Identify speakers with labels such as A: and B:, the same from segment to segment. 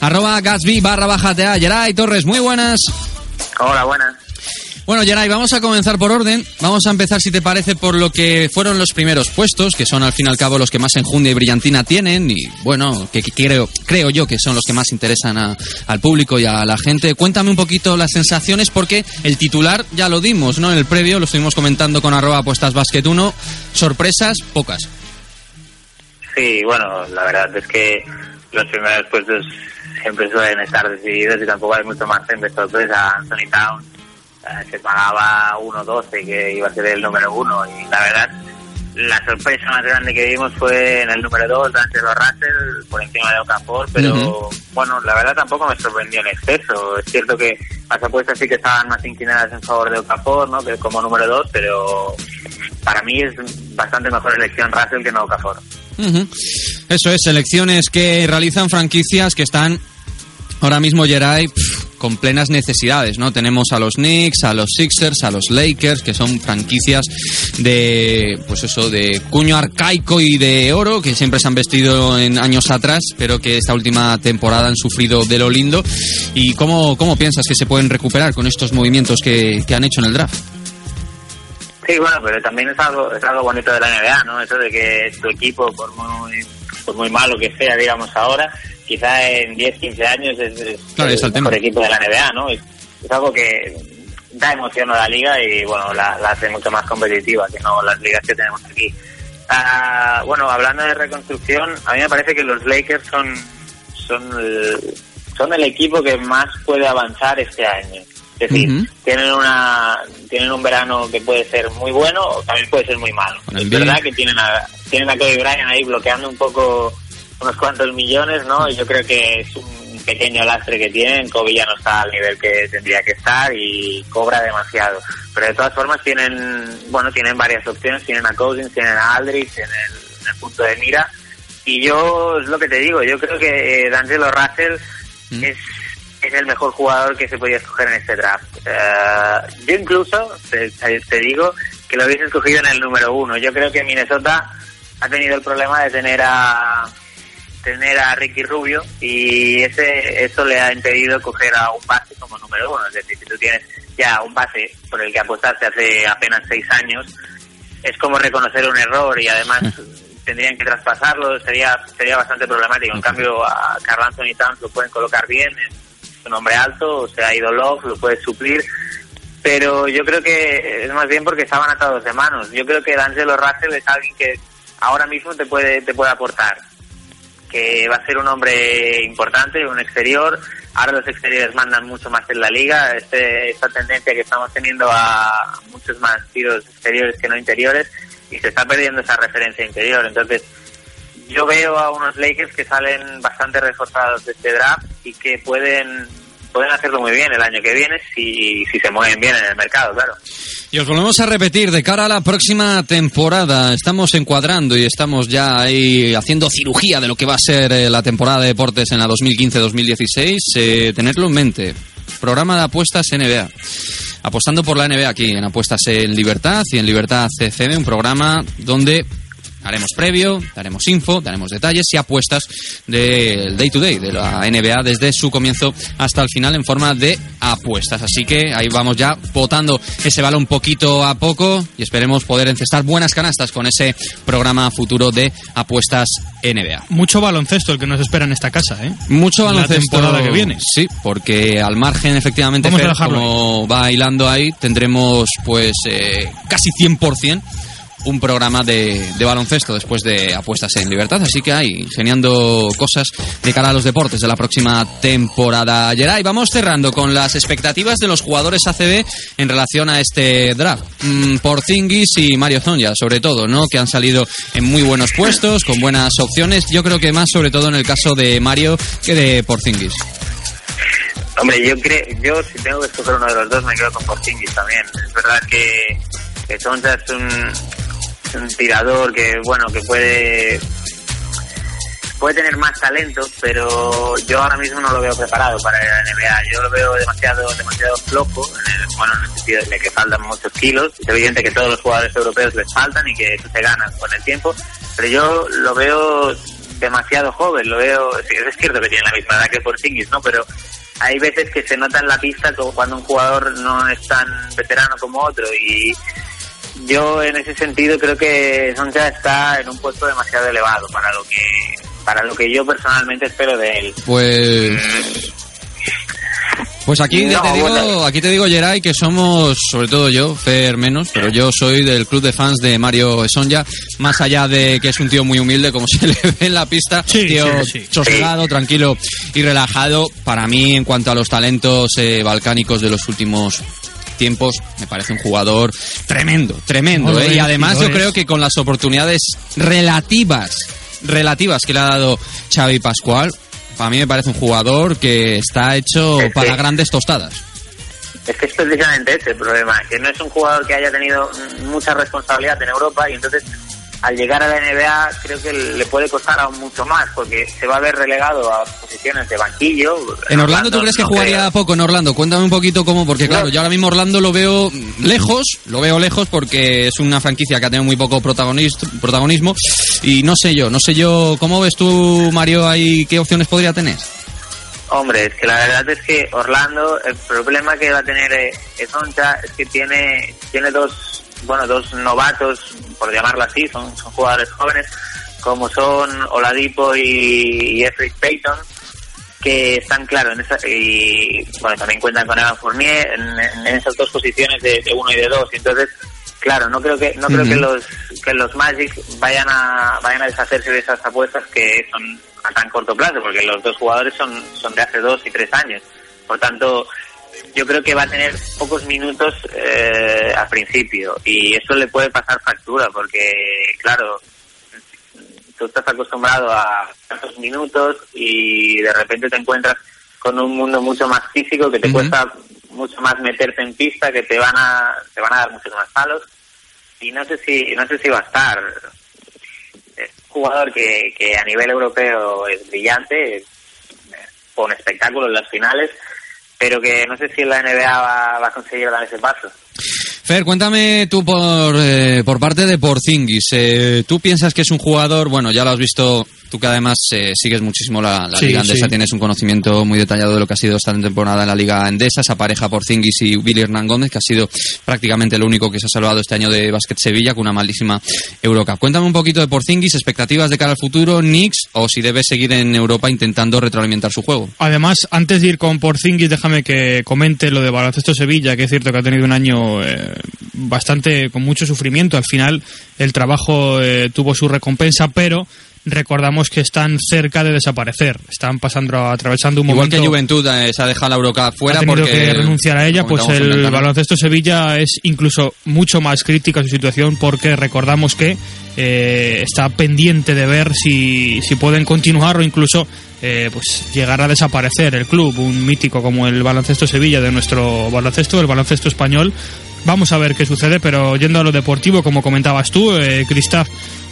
A: Arroba Gatsby barra bajatea. Geray Torres, muy buenas.
B: Hola, buenas.
A: Bueno, Geray, vamos a comenzar por orden. Vamos a empezar, si te parece, por lo que fueron los primeros puestos, que son al fin y al cabo los que más enjundia y brillantina tienen, y bueno, que, que creo, creo yo que son los que más interesan a- al público y a la gente. Cuéntame un poquito las sensaciones, porque el titular ya lo dimos, ¿no? En el previo lo estuvimos comentando con arroba apuestas basket 1. Sorpresas, pocas.
B: Sí, bueno, la verdad es que los primeros puestos siempre suelen estar decididos y tampoco hay mucho más de sorpresa. Anthony Town eh, se pagaba 1.12 que iba a ser el número uno y la verdad la sorpresa más grande que vimos fue en el número 2, D'Angelo Russell, por encima de Okafor, pero
A: Ujú.
B: bueno, la verdad tampoco me sorprendió en exceso. Es cierto que las apuestas sí que estaban más inclinadas en favor de Okafor, ¿no? Que como número 2, pero para mí es bastante mejor elección Russell que no Okafor.
A: Ujú. Eso es, selecciones que realizan franquicias que están ahora mismo, Geray, con plenas necesidades, ¿no? Tenemos a los Knicks, a los Sixers, a los Lakers, que son franquicias de, pues eso, de cuño arcaico y de oro, que siempre se han vestido en años atrás, pero que esta última temporada han sufrido de lo lindo. ¿Y cómo, cómo piensas que se pueden recuperar con estos movimientos que, que han hecho en el draft?
B: Sí, bueno, pero también es algo, es algo bonito de la NBA, ¿no? Eso de que tu equipo, por muy, por muy malo que sea, digamos ahora, quizá en 10, 15 años es, es
A: Claro,
B: el mejor equipo de la NBA, ¿no? Es, es algo que da emoción a la liga y, bueno, la, la hace mucho más competitiva que no las ligas que tenemos aquí. Ah, bueno, hablando de reconstrucción, a mí me parece que los Lakers son, son, el, son el equipo que más puede avanzar este año. Es decir, tienen una tienen un verano que puede ser muy bueno o también puede ser muy malo. Es verdad que tienen a, tienen a Kobe Bryant ahí bloqueando un poco unos cuantos millones, ¿no? Y yo creo que es un pequeño lastre que tienen. Kobe ya no está al nivel que tendría que estar y cobra demasiado. Pero de todas formas tienen, bueno, tienen varias opciones. Tienen a Cousins, tienen a Aldridge en el, en el punto de mira. Y yo, es lo que te digo, yo creo que eh, D'Angelo Russell
A: Mm.
B: es, es el mejor jugador que se podía escoger en este draft. Eh, yo incluso, te, te digo, que lo hubiese escogido en el número uno. Yo creo que Minnesota ha tenido el problema de tener a tener a Ricky Rubio y ese eso le ha impedido coger a un base como número uno. Es decir, si tú tienes ya un base por el que apostaste hace apenas seis años, es como reconocer un error y además tendrían que traspasarlo, sería sería bastante problemático. En cambio, a Carl Anthony Towns lo pueden colocar bien, es un hombre alto, o sea, ha ido Love, lo puede suplir. Pero yo creo que es más bien porque estaban atados de manos. Yo creo que D'Angelo Russell es alguien que ahora mismo te puede te puede aportar que va a ser un hombre importante, un exterior. Ahora los exteriores mandan mucho más en la liga. Este, esta tendencia que estamos teniendo a muchos más tiros exteriores que no interiores y se está perdiendo esa referencia interior. Entonces, yo veo a unos Lakers que salen bastante reforzados de este draft y que pueden pueden hacerlo muy bien el año que viene si, si se mueven bien en el mercado, claro.
A: Y os volvemos a repetir, de cara a la próxima temporada, estamos encuadrando y estamos ya ahí haciendo cirugía de lo que va a ser eh, la temporada de deportes en la 2015-2016. Eh, tenerlo en mente. Programa de apuestas NBA. Apostando por la NBA aquí en Apuestas en Libertad y en Libertad CFM, un programa donde haremos previo, daremos info, daremos detalles y apuestas del day to day de la NBA desde su comienzo hasta el final en forma de apuestas. Así que ahí vamos ya votando ese balón poquito a poco y esperemos poder encestar buenas canastas con ese programa futuro de apuestas NBA.
C: Mucho baloncesto el que nos espera en esta casa, ¿eh?
A: Mucho
C: La
A: baloncesto.
C: temporada que viene.
A: Sí, porque al margen, efectivamente, Fer, como va hilando ahí, tendremos pues eh, casi 100% un programa de, baloncesto después de apuestas en libertad. Así que hay ingeniando cosas de cara a los deportes de la próxima temporada. Geray, vamos cerrando con las expectativas de los jugadores ACB en relación a este draft. Mm, y Mario Zonja, sobre todo, ¿no? Que han salido en muy buenos puestos, con buenas opciones. Yo creo que más sobre todo en el caso de Mario que de Porzingis.
B: Hombre, yo creo, yo si tengo que escoger uno de los dos me quedo con Porzingis también. Es verdad que, que es un, un tirador que, bueno, que puede puede tener más talento, pero yo ahora mismo no lo veo preparado para la NBA. Yo lo veo demasiado demasiado flojo, en el, bueno, en el sentido de que faltan muchos kilos. Es evidente que todos los jugadores europeos les faltan y que se ganan con el tiempo, pero yo lo veo demasiado joven, lo veo, es cierto que tiene la misma edad que Porzingis, ¿no? Pero hay veces que se nota en la pista cuando un jugador no es tan veterano como otro y yo en ese sentido creo que Sonja está en un puesto demasiado elevado para lo que para lo que yo personalmente espero de él.
A: Pues pues aquí
B: No,
A: te digo,
B: bueno.
A: aquí te digo, Geray, que somos, sobre todo yo, Fer menos, pero yo soy del club de fans de Mario Sonja, más allá de que es un tío muy humilde, como se le ve en la pista,
C: Sí,
A: tío
C: sí, sí.
A: sosegado, tranquilo y relajado. Para mí, en cuanto a los talentos eh, balcánicos de los últimos tiempos, me parece un jugador tremendo, tremendo. Eh, Y además yo creo que con las oportunidades relativas, relativas que le ha dado Xavi Pascual, para mí me parece un jugador que está hecho para grandes tostadas.
B: Es que es precisamente ese el problema, que no es un jugador que haya tenido mucha responsabilidad en Europa y entonces al llegar a la NBA creo que le puede costar aún mucho más porque se va a ver relegado a posiciones de banquillo.
A: ¿En Orlando tú crees que
B: no
A: jugaría
B: creo.
A: poco en Orlando? Cuéntame un poquito cómo, porque claro, yo ahora mismo Orlando lo veo lejos, lo veo lejos porque es una franquicia que ha tenido muy poco protagonis- protagonismo y no sé yo, no sé yo, ¿cómo ves tú, Mario, ahí qué opciones podría tener?
B: Hombre, es que la verdad es que Orlando, el problema que va a tener eh, Esoncha es que tiene, tiene dos, bueno, dos novatos, por llamarlo así, son, son jugadores jóvenes, como son Oladipo y, y Jeffrey Payton, que están, claro, en esa, y bueno, también cuentan con Evan Fournier en, en esas dos posiciones de, de uno y de dos. Entonces, claro, no creo que no creo que los que los Magic vayan a vayan a deshacerse de esas apuestas que son a tan corto plazo, porque los dos jugadores son son de hace dos y tres años. Por tanto, yo creo que va a tener pocos minutos eh, al principio. Y eso le puede pasar factura, porque claro, tú estás acostumbrado a tantos minutos y de repente te encuentras con un mundo mucho más físico que te cuesta mucho más meterte en pista, que te van a te van a dar muchos más palos. Y no sé si no sé si va a estar. Es un jugador que, que a nivel europeo es brillante, fue un espectáculo en las finales, pero que no sé si la NBA va, va a conseguir dar ese paso.
A: Fer, cuéntame tú por, eh, por parte de Porzingis. Eh, ¿Tú piensas que es un jugador, bueno, ya lo has visto, tú que además eh, sigues muchísimo la, la
C: Sí,
A: Liga Endesa,
C: sí.
A: tienes un conocimiento muy detallado de lo que ha sido esta temporada en la Liga Endesa, esa pareja Porzingis y Billy Hernán Gómez, que ha sido prácticamente el único que se ha salvado este año de Básquet Sevilla con una malísima Eurocup. Cuéntame un poquito de Porzingis, expectativas de cara al futuro, Knicks, o si debe seguir en Europa intentando retroalimentar su juego.
C: Además, antes de ir con Porzingis, déjame que comente lo de Baloncesto Sevilla, que es cierto que ha tenido un año eh, bastante con mucho sufrimiento. Al final, el trabajo eh, tuvo su recompensa, pero recordamos que están cerca de desaparecer. Están pasando, atravesando un
A: Igual
C: momento.
A: que Juventud eh, se ha dejado la Eurocup fuera
C: ha tenido
A: porque
C: que renunciar a ella, pues el baloncesto Sevilla es incluso mucho más crítica su situación porque recordamos que eh, está pendiente de ver si, si pueden continuar o incluso eh, pues llegar a desaparecer el club, un mítico como el baloncesto Sevilla de nuestro baloncesto, el baloncesto español. Vamos a ver qué sucede, pero yendo a lo deportivo, como comentabas tú, eh, Christoph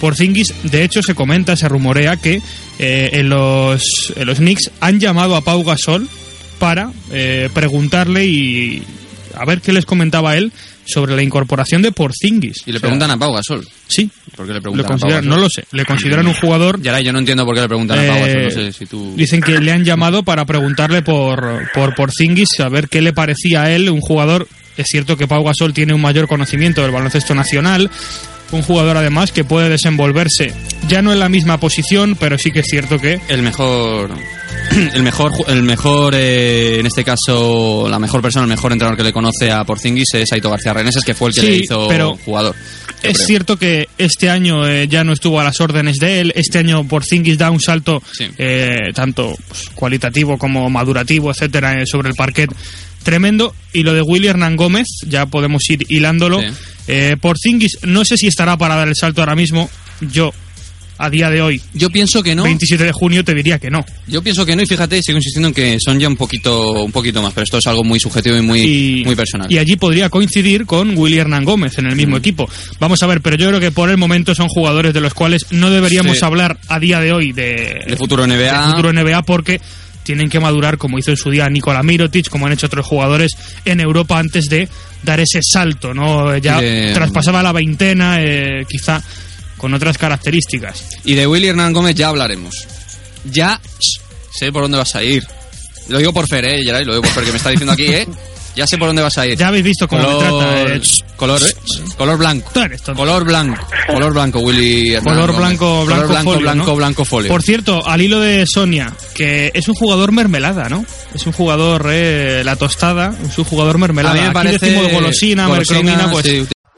C: Porzingis, de hecho se comenta, se rumorea que eh, en, los, en los Knicks han llamado a Pau Gasol para eh, preguntarle y a ver qué les comentaba él sobre la incorporación de Porzingis.
A: Y le
C: O sea,
A: preguntan a Pau Gasol.
C: Sí,
A: ¿Por qué le preguntan a Pau Gasol?
C: no lo sé, le consideran un jugador
A: Yaray, yo no entiendo por qué le preguntan a Pau Gasol.
C: eh,
A: No sé si tú...
C: Dicen que le han llamado para preguntarle por, por Porzingis, a ver qué le parecía a él, un jugador. Es cierto que Pau Gasol tiene un mayor conocimiento del baloncesto nacional, un jugador además que puede desenvolverse ya no en la misma posición, pero sí que es cierto que
A: El mejor... el mejor, el mejor eh, en este caso, la mejor persona, el mejor entrenador que le conoce a Porzingis es Aito García Reneses, que fue el que
C: Sí,
A: le hizo
C: pero
A: jugador.
C: Es
A: creo.
C: cierto que este año eh, ya no estuvo a las órdenes de él. Este año Porzingis da un salto
A: Sí.
C: eh, tanto pues, cualitativo como madurativo, etcétera, eh, sobre el parquet tremendo. Y lo de Willy Hernán Gómez, ya podemos ir hilándolo.
A: Sí.
C: Eh, Porzingis, no sé si estará para dar el salto ahora mismo. Yo, a día de hoy,
A: Yo pienso que no.
C: 27 de junio, te diría que no.
A: Yo pienso que no y fíjate, sigo insistiendo en que son ya un poquito, un poquito más, pero esto es algo muy subjetivo y muy,
C: y,
A: muy personal.
C: y allí podría coincidir con Willy Hernán Gómez en el mismo
A: Mm.
C: equipo. Vamos a ver, pero yo creo que por el momento son jugadores de los cuales no deberíamos
A: Sí.
C: hablar a día de hoy de,
A: de futuro NBA.
C: de futuro NBA porque tienen que madurar como hizo en su día Nikola Mirotic, como han hecho otros jugadores en Europa antes de dar ese salto, ¿no? Ya traspasaba la veintena, eh, quizá con otras características.
A: Y de Willy Hernán Gómez ya hablaremos. Ya sé por dónde vas a ir. Lo digo por Fer, eh, Geray, lo digo por Fer, que me está diciendo aquí, eh. Ya sé por dónde vas a ir.
C: Ya habéis visto cómo me trata. eh,
A: color, eh, color blanco. Color blanco. Color blanco, Willy Hernán
C: Color
A: Gómez.
C: blanco,
A: Color
C: blanco,
A: blanco,
C: folio,
A: blanco,
C: ¿no?
A: blanco folio.
C: Por cierto, al hilo de Sonia, que es un jugador mermelada, ¿no? Es un jugador, eh, la tostada, es un jugador mermelada.
A: A mí me
C: Aquí
A: parece
C: decimos golosina,
A: golosina,
C: mercromina, pues
A: sí.